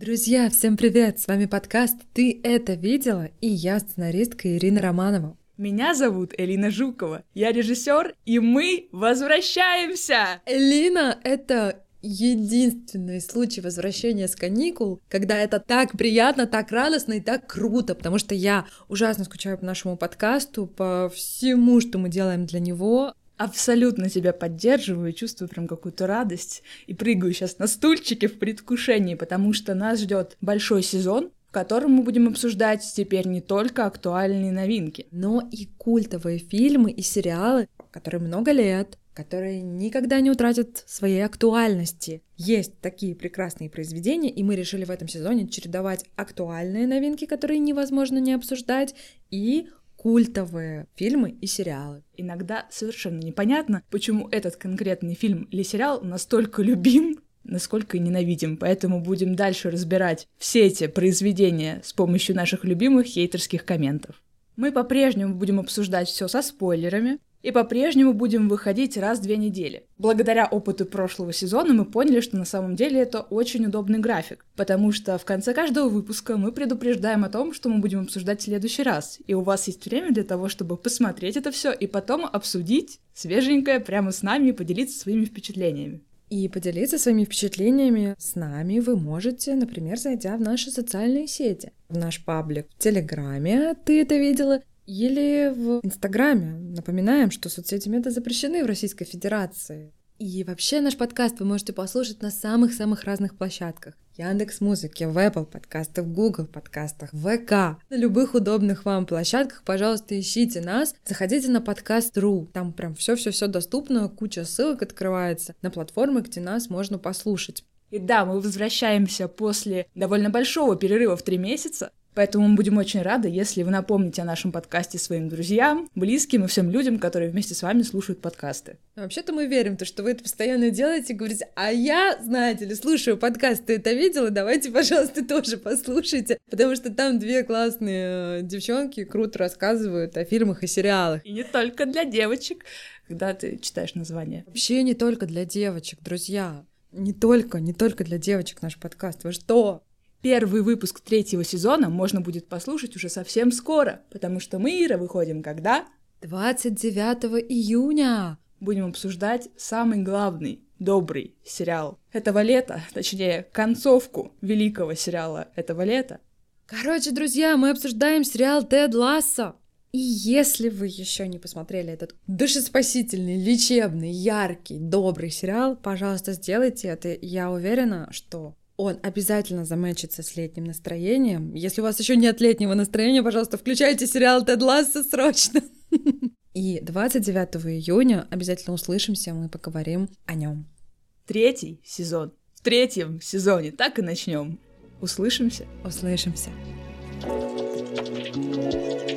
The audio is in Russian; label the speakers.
Speaker 1: Друзья, всем привет! С вами подкаст «Ты это видела?» и я сценаристка Ирина Романова.
Speaker 2: Меня зовут Элина Жукова, я режиссер, и мы возвращаемся!
Speaker 1: Элина — это единственный случай возвращения с каникул, когда это так приятно, так радостно и так круто, потому что я ужасно скучаю по нашему подкасту, по всему, что мы делаем для него.
Speaker 2: Абсолютно тебя поддерживаю, чувствую прям какую-то радость и прыгаю сейчас на стульчике в предвкушении, потому что нас ждет большой сезон, в котором мы будем обсуждать теперь не только актуальные новинки,
Speaker 1: но и культовые фильмы и сериалы, которые много лет, которые никогда не утратят своей актуальности. Есть такие прекрасные произведения, и мы решили в этом сезоне чередовать актуальные новинки, которые невозможно не обсуждать, и культовые фильмы и сериалы.
Speaker 2: Иногда совершенно непонятно, почему этот конкретный фильм или сериал настолько любим, насколько и ненавидим. Поэтому будем дальше разбирать все эти произведения с помощью наших любимых хейтерских комментов. Мы по-прежнему будем обсуждать все со спойлерами, и по-прежнему будем выходить раз в две недели. Благодаря опыту прошлого сезона мы поняли, что на самом деле это очень удобный график, потому что в конце каждого выпуска мы предупреждаем о том, что мы будем обсуждать в следующий раз, и у вас есть время для того, чтобы посмотреть это все и потом обсудить свеженькое прямо с нами и поделиться своими впечатлениями.
Speaker 1: И поделиться своими впечатлениями с нами вы можете, например, зайдя в наши социальные сети. В наш паблик в Телеграме, ты это видела, или в Инстаграме. Напоминаем, что соцсети мета запрещены в Российской Федерации. И вообще наш подкаст вы можете послушать на самых-самых разных площадках. Яндекс Музыки, в Apple подкастах, в Google подкастах, в ВК. На любых удобных вам площадках, пожалуйста, ищите нас. Заходите на подкаст.ру. Там прям все-все-все доступно, куча ссылок открывается на платформы, где нас можно послушать.
Speaker 2: И да, мы возвращаемся после довольно большого перерыва в три месяца, Поэтому мы будем очень рады, если вы напомните о нашем подкасте своим друзьям, близким и всем людям, которые вместе с вами слушают подкасты.
Speaker 1: Вообще-то мы верим, то, что вы это постоянно делаете, говорите, а я, знаете ли, слушаю подкаст, ты это видела, давайте, пожалуйста, тоже послушайте, потому что там две классные э, девчонки круто рассказывают о фильмах и сериалах.
Speaker 2: И не только для девочек, когда ты читаешь название.
Speaker 1: Вообще не только для девочек, друзья. Не только, не только для девочек наш подкаст. Вы что?
Speaker 2: Первый выпуск третьего сезона можно будет послушать уже совсем скоро, потому что мы, Ира, выходим когда?
Speaker 1: 29 июня.
Speaker 2: Будем обсуждать самый главный, добрый сериал этого лета, точнее, концовку великого сериала этого лета.
Speaker 1: Короче, друзья, мы обсуждаем сериал Тед Лассо. И если вы еще не посмотрели этот душеспасительный, лечебный, яркий, добрый сериал, пожалуйста, сделайте это. Я уверена, что он обязательно замечится с летним настроением. Если у вас еще нет летнего настроения, пожалуйста, включайте сериал Тед Ласса срочно. И 29 июня обязательно услышимся, мы поговорим о нем.
Speaker 2: Третий сезон. В третьем сезоне. Так и начнем. Услышимся.
Speaker 1: Услышимся. thank you